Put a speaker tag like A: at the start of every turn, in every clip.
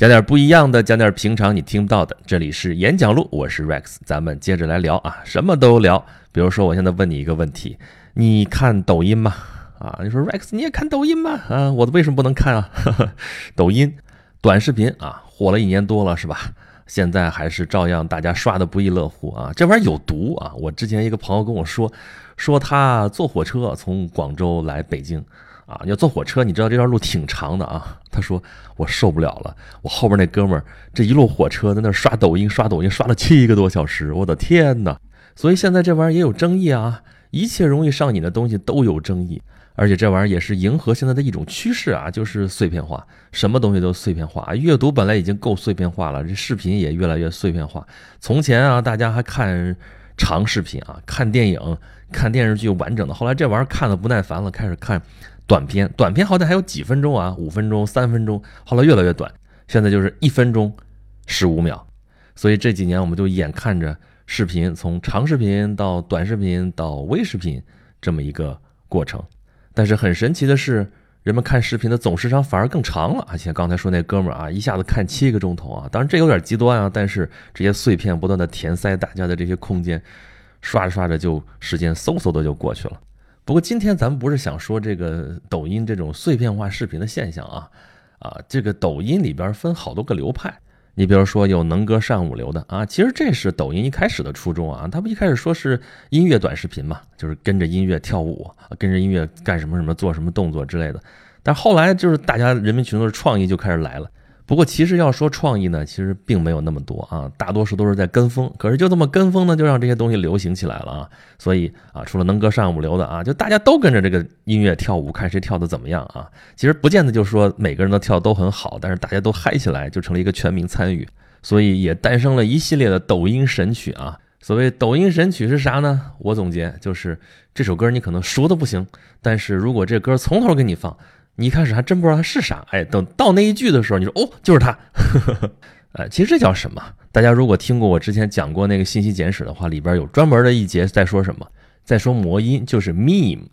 A: 讲点不一样的，讲点平常你听不到的。这里是演讲录，我是 Rex，咱们接着来聊啊，什么都聊。比如说，我现在问你一个问题，你看抖音吗？啊，你说 Rex 你也看抖音吗？啊，我为什么不能看啊？抖音短视频啊，火了一年多了是吧？现在还是照样大家刷的不亦乐乎啊。这玩意儿有毒啊！我之前一个朋友跟我说，说他坐火车从广州来北京。啊，要坐火车，你知道这段路挺长的啊。他说我受不了了，我后边那哥们儿这一路火车在那刷抖音，刷抖音刷了七个多小时，我的天哪！所以现在这玩意儿也有争议啊，一切容易上瘾的东西都有争议，而且这玩意儿也是迎合现在的一种趋势啊，就是碎片化，什么东西都碎片化。阅读本来已经够碎片化了，这视频也越来越碎片化。从前啊，大家还看长视频啊，看电影、看电视剧完整的，后来这玩意儿看的不耐烦了，开始看。短片，短片好歹还有几分钟啊，五分钟、三分钟，后来越来越短，现在就是一分钟十五秒。所以这几年我们就眼看着视频从长视频到短视频到微视频这么一个过程。但是很神奇的是，人们看视频的总时长反而更长了。而且刚才说那哥们儿啊，一下子看七个钟头啊，当然这有点极端啊，但是这些碎片不断的填塞大家的这些空间，刷着刷着就时间嗖嗖的就过去了。不过今天咱们不是想说这个抖音这种碎片化视频的现象啊，啊，这个抖音里边分好多个流派。你比如说有能歌善舞流的啊，其实这是抖音一开始的初衷啊，他不一开始说是音乐短视频嘛，就是跟着音乐跳舞，跟着音乐干什么什么做什么动作之类的。但后来就是大家人民群众的创意就开始来了。不过，其实要说创意呢，其实并没有那么多啊，大多数都是在跟风。可是就这么跟风呢，就让这些东西流行起来了啊。所以啊，除了能歌善舞流的啊，就大家都跟着这个音乐跳舞，看谁跳的怎么样啊。其实不见得就说每个人都跳都很好，但是大家都嗨起来，就成了一个全民参与。所以也诞生了一系列的抖音神曲啊。所谓抖音神曲是啥呢？我总结就是这首歌你可能熟的不行，但是如果这歌从头给你放。你一开始还真不知道它是啥，哎，等到那一句的时候，你说哦，就是它，呃，其实这叫什么？大家如果听过我之前讲过那个信息简史的话，里边有专门的一节在说什么，在说魔音，就是 meme。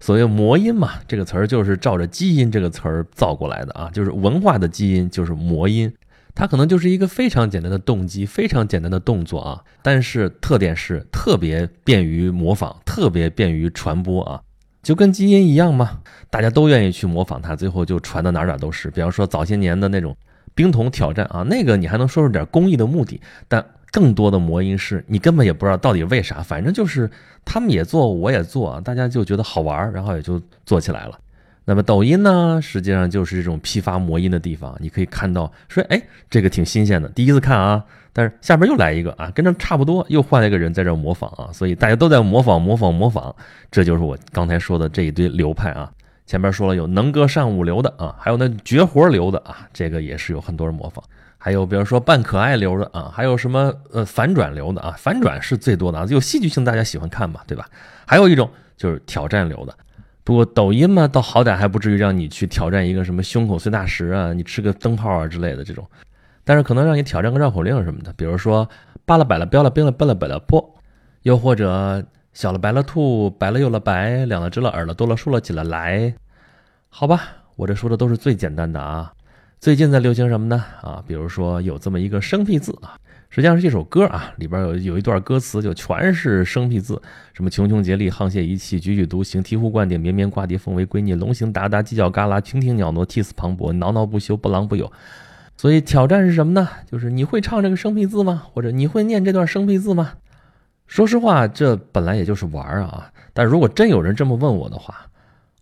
A: 所谓魔音嘛，这个词儿就是照着基因这个词儿造过来的啊，就是文化的基因就是魔音，它可能就是一个非常简单的动机，非常简单的动作啊，但是特点是特别便于模仿，特别便于传播啊。就跟基因一样嘛，大家都愿意去模仿它，最后就传的哪哪都是。比方说早些年的那种冰桶挑战啊，那个你还能说出点公益的目的，但更多的魔音是你根本也不知道到底为啥，反正就是他们也做，我也做，大家就觉得好玩，然后也就做起来了。那么抖音呢，实际上就是这种批发魔音的地方，你可以看到说，哎，这个挺新鲜的，第一次看啊。但是下边又来一个啊，跟这差不多，又换了一个人在这模仿啊，所以大家都在模仿模仿模仿，这就是我刚才说的这一堆流派啊。前面说了有能歌善舞流的啊，还有那绝活流的啊，这个也是有很多人模仿。还有比如说扮可爱流的啊，还有什么呃反转流的啊，反转是最多的啊，有戏剧性大家喜欢看嘛，对吧？还有一种就是挑战流的，不过抖音嘛，倒好歹还不至于让你去挑战一个什么胸口碎大石啊，你吃个灯泡啊之类的这种。但是可能让你挑战个绕口令什么的，比如说扒了摆了标了冰了奔了摆了坡，又或者小了白了兔，白了又了白，两了只了耳了多了竖了起了来，好吧，我这说的都是最简单的啊。最近在流行什么呢？啊，比如说有这么一个生僻字啊，实际上是一首歌啊，里边有有一段歌词就全是生僻字，什么穷穷竭力沆瀣一气踽踽独行醍醐灌顶绵绵挂地凤尾龟啮龙行达达犄角旮旯亭亭鸟挪涕泗磅礴挠挠不休不郎不友。所以挑战是什么呢？就是你会唱这个生僻字吗？或者你会念这段生僻字吗？说实话，这本来也就是玩啊。但如果真有人这么问我的话，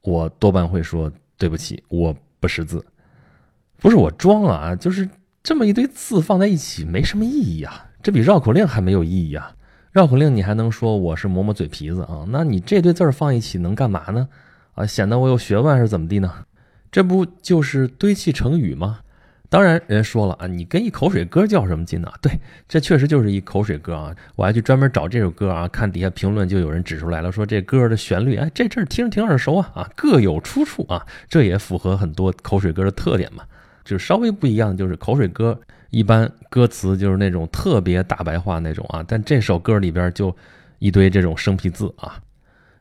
A: 我多半会说对不起，我不识字。不是我装啊，就是这么一堆字放在一起没什么意义啊。这比绕口令还没有意义啊。绕口令你还能说我是磨磨嘴皮子啊？那你这堆字儿放一起能干嘛呢？啊，显得我有学问是怎么地呢？这不就是堆砌成语吗？当然，人说了啊，你跟一口水歌较什么劲呢？对，这确实就是一口水歌啊！我还去专门找这首歌啊，看底下评论就有人指出来了，说这歌的旋律，哎，这阵儿听着挺耳熟啊啊，各有出处啊，这也符合很多口水歌的特点嘛。就是稍微不一样，就是口水歌一般歌词就是那种特别大白话那种啊，但这首歌里边就一堆这种生僻字啊。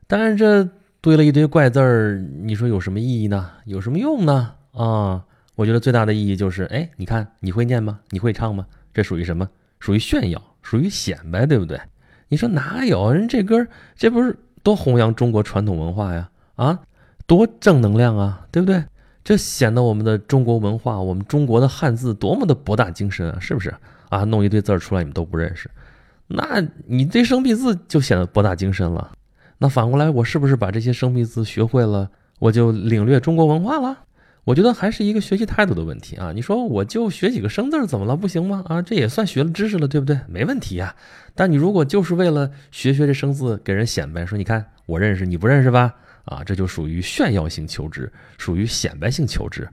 A: 当然，这堆了一堆怪字儿，你说有什么意义呢？有什么用呢？啊？我觉得最大的意义就是，哎，你看你会念吗？你会唱吗？这属于什么？属于炫耀，属于显摆，对不对？你说哪有人这歌？这不是多弘扬中国传统文化呀？啊，多正能量啊，对不对？这显得我们的中国文化，我们中国的汉字多么的博大精深啊，是不是？啊，弄一堆字儿出来你们都不认识，那你这生僻字就显得博大精深了。那反过来，我是不是把这些生僻字学会了，我就领略中国文化了？我觉得还是一个学习态度的问题啊！你说我就学几个生字怎么了？不行吗？啊，这也算学了知识了，对不对？没问题呀。但你如果就是为了学学这生字，给人显摆，说你看我认识，你不认识吧？啊，这就属于炫耀性求知，属于显摆性求知。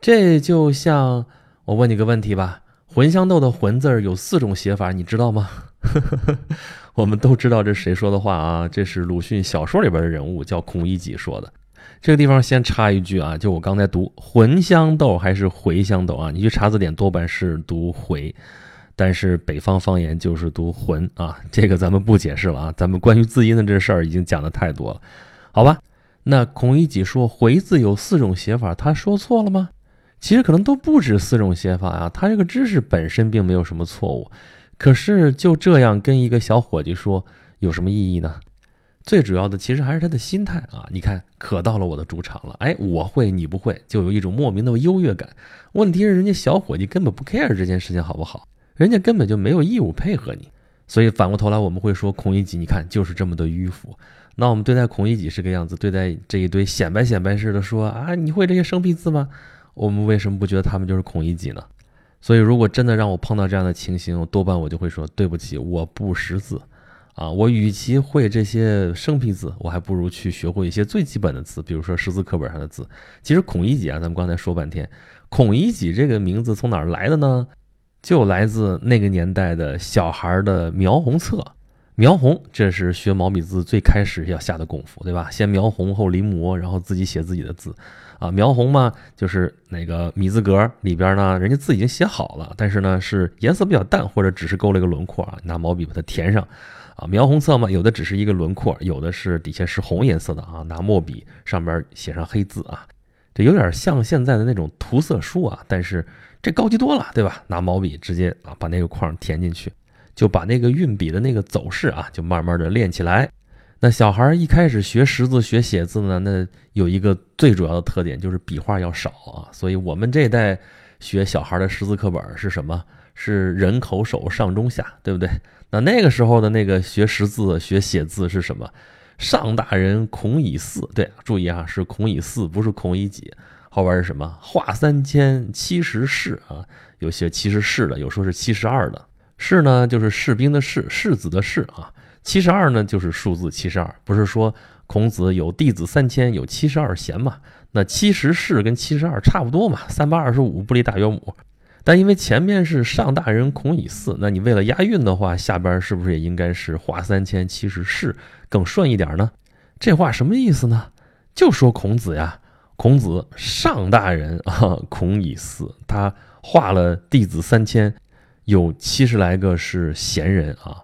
A: 这就像我问你个问题吧：茴香豆的“茴”字有四种写法，你知道吗？我们都知道这谁说的话啊？这是鲁迅小说里边的人物，叫孔乙己说的。这个地方先插一句啊，就我刚才读茴香豆还是茴香豆啊？你去查字典，多半是读茴，但是北方方言就是读茴啊。这个咱们不解释了啊，咱们关于字音的这事儿已经讲的太多了，好吧？那孔乙己说回字有四种写法，他说错了吗？其实可能都不止四种写法啊，他这个知识本身并没有什么错误，可是就这样跟一个小伙计说有什么意义呢？最主要的其实还是他的心态啊！你看，可到了我的主场了，哎，我会你不会，就有一种莫名的优越感。问题是人家小伙计根本不 care 这件事情好不好，人家根本就没有义务配合你。所以反过头来，我们会说孔乙己，你看就是这么的迂腐。那我们对待孔乙己是个样子，对待这一堆显摆显摆似的说啊，你会这些生僻字吗？我们为什么不觉得他们就是孔乙己呢？所以如果真的让我碰到这样的情形，多半我就会说对不起，我不识字。啊，我与其会这些生僻字，我还不如去学会一些最基本的字，比如说识字课本上的字。其实孔乙己啊，咱们刚才说半天，孔乙己这个名字从哪儿来的呢？就来自那个年代的小孩的描红册。描红，这是学毛笔字最开始要下的功夫，对吧？先描红后临摹，然后自己写自己的字。啊，描红嘛，就是那个米字格里边呢，人家字已经写好了，但是呢是颜色比较淡，或者只是勾了一个轮廓啊，拿毛笔把它填上。啊，描红色嘛，有的只是一个轮廓，有的是底下是红颜色的啊，拿墨笔上边写上黑字啊，这有点像现在的那种涂色书啊，但是这高级多了，对吧？拿毛笔直接啊把那个框填进去，就把那个运笔的那个走势啊，就慢慢的练起来。那小孩一开始学识字、学写字呢，那有一个最主要的特点就是笔画要少啊，所以我们这代学小孩的识字课本是什么？是人口手上中下，对不对？那那个时候的那个学识字、学写字是什么？上大人孔乙巳，对，注意啊，是孔乙巳，不是孔乙己。后边是什么？画三千，七十士啊，有些七十士的，有说是七十二的。士呢，就是士兵的士，士子的士啊。七十二呢，就是数字七十二，不是说孔子有弟子三千，有七十二贤嘛？那七十士跟七十二差不多嘛，三八二十五，不离大约母。但因为前面是上大人孔乙巳，那你为了押韵的话，下边是不是也应该是画三千七十士更顺一点呢？这话什么意思呢？就说孔子呀，孔子上大人啊，孔乙巳他画了弟子三千，有七十来个是闲人啊，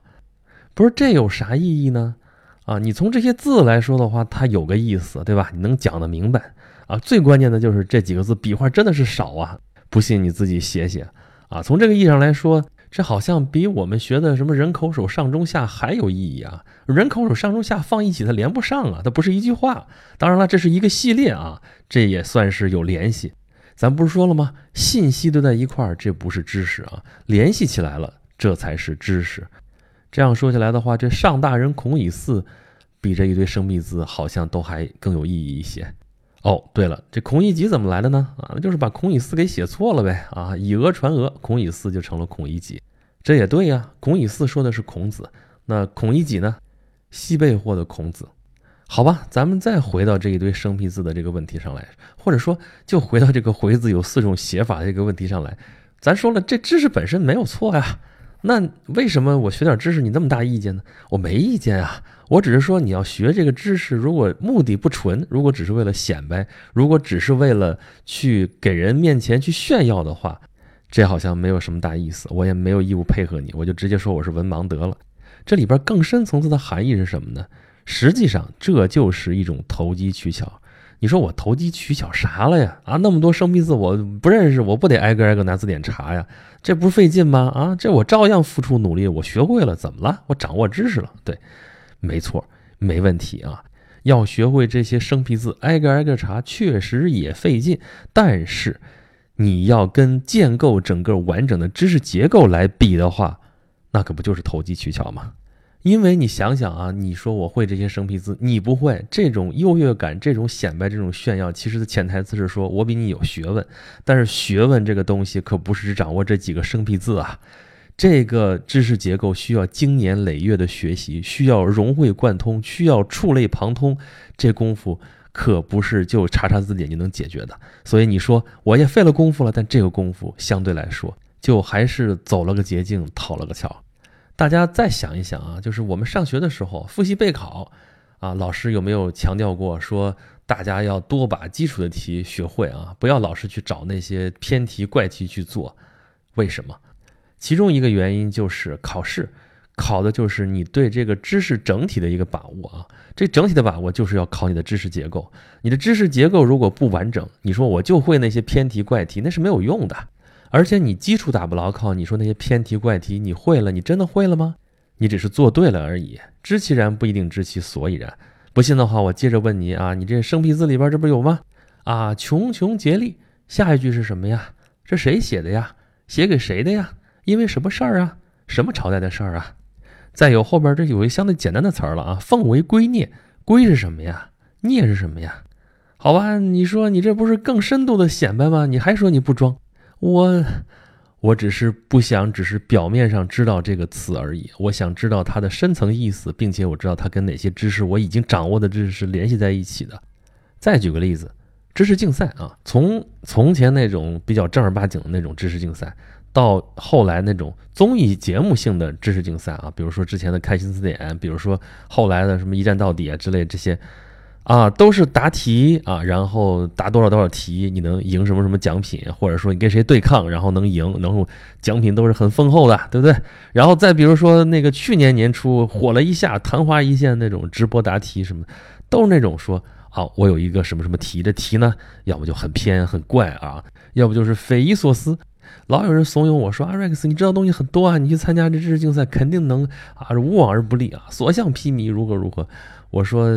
A: 不是这有啥意义呢？啊，你从这些字来说的话，它有个意思，对吧？你能讲得明白啊？最关键的就是这几个字笔画真的是少啊。不信你自己写写啊！从这个意义上来说，这好像比我们学的什么人口手上中下还有意义啊！人口手上中下放一起，它连不上啊，它不是一句话。当然了，这是一个系列啊，这也算是有联系。咱不是说了吗？信息都在一块儿，这不是知识啊，联系起来了，这才是知识。这样说起来的话，这上大人孔乙巳，比这一堆生僻字好像都还更有意义一些。哦，对了，这孔乙己怎么来的呢？啊，那就是把孔乙巳给写错了呗。啊，以讹传讹，孔乙巳就成了孔乙己。这也对呀，孔乙巳说的是孔子，那孔乙己呢？西贝货的孔子。好吧，咱们再回到这一堆生僻字的这个问题上来，或者说，就回到这个回字有四种写法的这个问题上来。咱说了，这知识本身没有错呀。那为什么我学点知识你那么大意见呢？我没意见啊，我只是说你要学这个知识，如果目的不纯，如果只是为了显摆，如果只是为了去给人面前去炫耀的话，这好像没有什么大意思。我也没有义务配合你，我就直接说我是文盲得了。这里边更深层次的含义是什么呢？实际上这就是一种投机取巧。你说我投机取巧啥了呀？啊，那么多生僻字我不认识，我不得挨个挨个拿字典查呀？这不是费劲吗？啊，这我照样付出努力，我学会了，怎么了？我掌握知识了。对，没错，没问题啊。要学会这些生僻字，挨个挨个查，确实也费劲。但是，你要跟建构整个完整的知识结构来比的话，那可不就是投机取巧吗？因为你想想啊，你说我会这些生僻字，你不会，这种优越感、这种显摆、这种炫耀，其实的潜台词是说我比你有学问。但是学问这个东西可不是只掌握这几个生僻字啊，这个知识结构需要经年累月的学习，需要融会贯通，需要触类旁通，这功夫可不是就查查字典就能解决的。所以你说我也费了功夫了，但这个功夫相对来说，就还是走了个捷径，讨了个巧。大家再想一想啊，就是我们上学的时候复习备考，啊，老师有没有强调过说大家要多把基础的题学会啊，不要老是去找那些偏题怪题去做？为什么？其中一个原因就是考试考的就是你对这个知识整体的一个把握啊，这整体的把握就是要考你的知识结构。你的知识结构如果不完整，你说我就会那些偏题怪题，那是没有用的。而且你基础打不牢靠，你说那些偏题怪题你会了，你真的会了吗？你只是做对了而已。知其然不一定知其所以然。不信的话，我接着问你啊，你这生僻字里边这不有吗？啊，穷穷竭力，下一句是什么呀？这谁写的呀？写给谁的呀？因为什么事儿啊？什么朝代的事儿啊？再有后边这有一相对简单的词儿了啊，奉为圭臬，圭是什么呀？臬是什么呀？好吧，你说你这不是更深度的显摆吗？你还说你不装？我，我只是不想只是表面上知道这个词而已。我想知道它的深层意思，并且我知道它跟哪些知识我已经掌握的知识是联系在一起的。再举个例子，知识竞赛啊，从从前那种比较正儿八经的那种知识竞赛，到后来那种综艺节目性的知识竞赛啊，比如说之前的开心词典，比如说后来的什么一站到底啊之类这些。啊，都是答题啊，然后答多少多少题，你能赢什么什么奖品，或者说你跟谁对抗，然后能赢，然后奖品都是很丰厚的，对不对？然后再比如说那个去年年初火了一下，昙花一现那种直播答题什么，都是那种说啊，我有一个什么什么题，这题呢，要么就很偏很怪啊，要不就是匪夷所思，老有人怂恿我说啊，Rex，你知道东西很多啊，你去参加这知识竞赛肯定能啊，无往而不利啊，所向披靡，如何如何。我说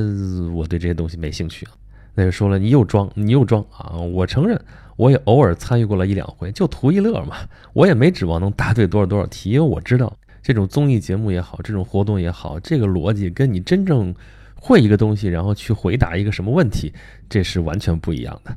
A: 我对这些东西没兴趣啊，那就说了你又装你又装啊！我承认我也偶尔参与过了一两回，就图一乐嘛。我也没指望能答对多少多少题，因为我知道这种综艺节目也好，这种活动也好，这个逻辑跟你真正会一个东西，然后去回答一个什么问题，这是完全不一样的。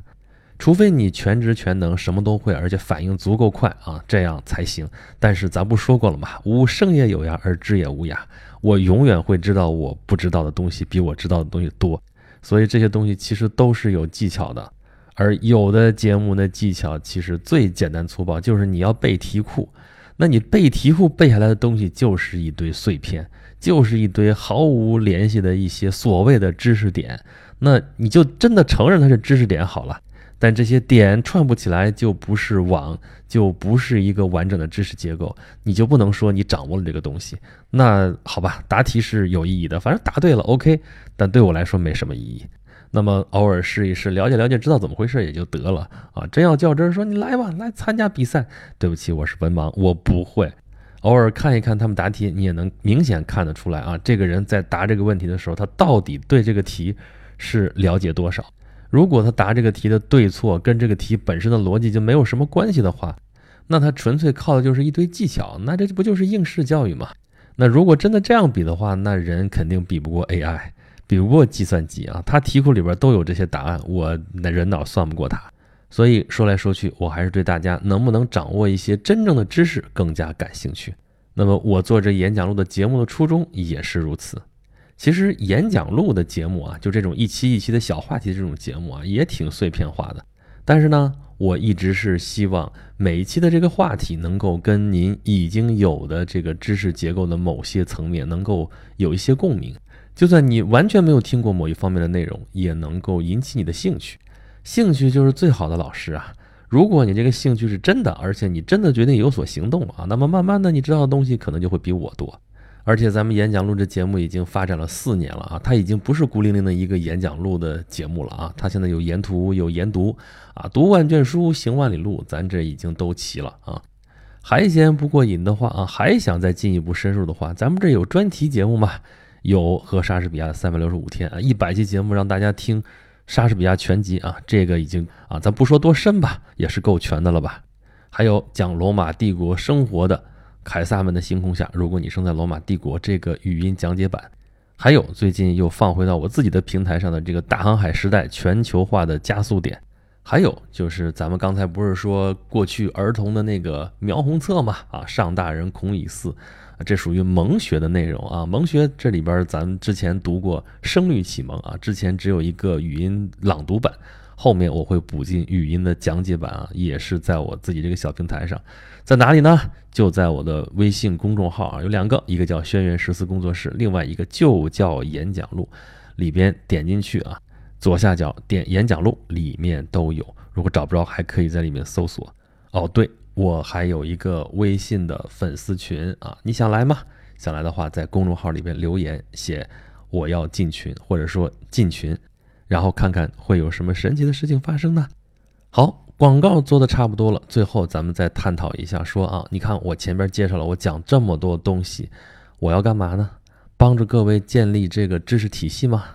A: 除非你全知全能，什么都会，而且反应足够快啊，这样才行。但是咱不说过了吗？吾生也有涯，而知也无涯。我永远会知道我不知道的东西比我知道的东西多，所以这些东西其实都是有技巧的。而有的节目的技巧其实最简单粗暴，就是你要背题库。那你背题库背下来的东西就是一堆碎片，就是一堆毫无联系的一些所谓的知识点。那你就真的承认它是知识点好了。但这些点串不起来，就不是网，就不是一个完整的知识结构，你就不能说你掌握了这个东西。那好吧，答题是有意义的，反正答对了，OK。但对我来说没什么意义。那么偶尔试一试，了解了解，知道怎么回事也就得了啊。真要较真，说你来吧，来参加比赛。对不起，我是文盲，我不会。偶尔看一看他们答题，你也能明显看得出来啊，这个人在答这个问题的时候，他到底对这个题是了解多少。如果他答这个题的对错跟这个题本身的逻辑就没有什么关系的话，那他纯粹靠的就是一堆技巧，那这不就是应试教育吗？那如果真的这样比的话，那人肯定比不过 AI，比不过计算机啊！他题库里边都有这些答案，我那人脑算不过他。所以说来说去，我还是对大家能不能掌握一些真正的知识更加感兴趣。那么我做这演讲录的节目的初衷也是如此。其实演讲录的节目啊，就这种一期一期的小话题这种节目啊，也挺碎片化的。但是呢，我一直是希望每一期的这个话题能够跟您已经有的这个知识结构的某些层面能够有一些共鸣。就算你完全没有听过某一方面的内容，也能够引起你的兴趣。兴趣就是最好的老师啊！如果你这个兴趣是真的，而且你真的决定有所行动啊，那么慢慢的你知道的东西可能就会比我多。而且咱们演讲录这节目已经发展了四年了啊，它已经不是孤零零的一个演讲录的节目了啊，它现在有研图有研读啊，读万卷书行万里路，咱这已经都齐了啊。还嫌不过瘾的话啊，还想再进一步深入的话，咱们这有专题节目嘛？有和莎士比亚的三百六十五天啊，一百期节目让大家听莎士比亚全集啊，这个已经啊，咱不说多深吧，也是够全的了吧？还有讲罗马帝国生活的。凯撒们的星空下，如果你生在罗马帝国，这个语音讲解版，还有最近又放回到我自己的平台上的这个大航海时代全球化的加速点，还有就是咱们刚才不是说过去儿童的那个描红册嘛？啊，上大人孔乙巳，这属于蒙学的内容啊。蒙学这里边咱们之前读过《声律启蒙》啊，之前只有一个语音朗读版。后面我会补进语音的讲解版啊，也是在我自己这个小平台上，在哪里呢？就在我的微信公众号啊，有两个，一个叫轩辕十四工作室，另外一个就叫演讲录，里边点进去啊，左下角点演讲录，里面都有。如果找不着，还可以在里面搜索。哦，对我还有一个微信的粉丝群啊，你想来吗？想来的话，在公众号里边留言写我要进群，或者说进群。然后看看会有什么神奇的事情发生呢？好，广告做的差不多了，最后咱们再探讨一下，说啊，你看我前边介绍了，我讲这么多东西，我要干嘛呢？帮助各位建立这个知识体系吗？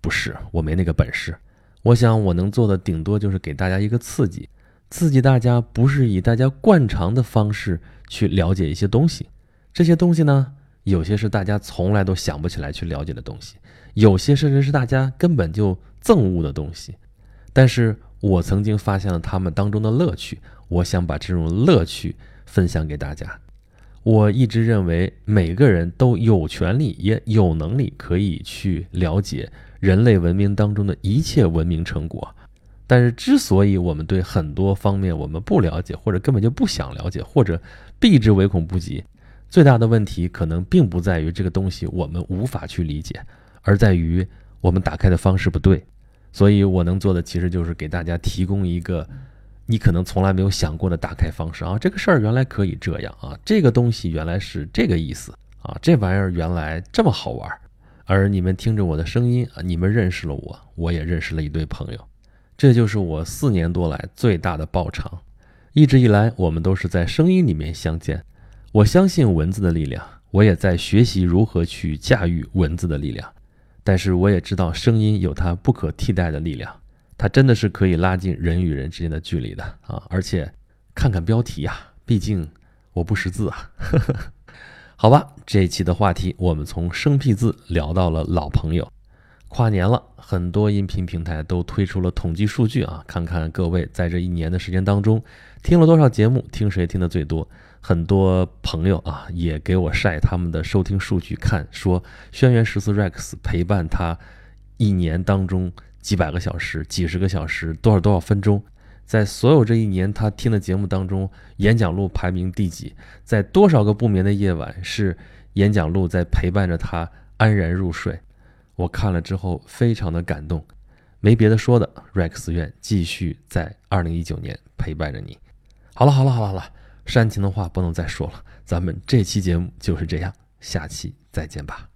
A: 不是，我没那个本事。我想我能做的顶多就是给大家一个刺激，刺激大家不是以大家惯常的方式去了解一些东西，这些东西呢，有些是大家从来都想不起来去了解的东西。有些甚至是大家根本就憎恶的东西，但是我曾经发现了他们当中的乐趣，我想把这种乐趣分享给大家。我一直认为每个人都有权利也有能力可以去了解人类文明当中的一切文明成果，但是之所以我们对很多方面我们不了解，或者根本就不想了解，或者避之唯恐不及，最大的问题可能并不在于这个东西我们无法去理解。而在于我们打开的方式不对，所以我能做的其实就是给大家提供一个你可能从来没有想过的打开方式啊，这个事儿原来可以这样啊，这个东西原来是这个意思啊，这玩意儿原来这么好玩。而你们听着我的声音啊，你们认识了我，我也认识了一堆朋友，这就是我四年多来最大的报偿。一直以来，我们都是在声音里面相见，我相信文字的力量，我也在学习如何去驾驭文字的力量。但是我也知道，声音有它不可替代的力量，它真的是可以拉近人与人之间的距离的啊！而且，看看标题呀，毕竟我不识字啊。好吧，这一期的话题我们从生僻字聊到了老朋友。跨年了，很多音频平台都推出了统计数据啊，看看各位在这一年的时间当中听了多少节目，听谁听的最多。很多朋友啊，也给我晒他们的收听数据，看说轩辕十四 Rex 陪伴他一年当中几百个小时、几十个小时、多少多少分钟，在所有这一年他听的节目当中，演讲录排名第几？在多少个不眠的夜晚，是演讲录在陪伴着他安然入睡？我看了之后非常的感动，没别的说的，Rex 愿继续在二零一九年陪伴着你。好了，好了，好了，好了。煽情的话不能再说了，咱们这期节目就是这样，下期再见吧。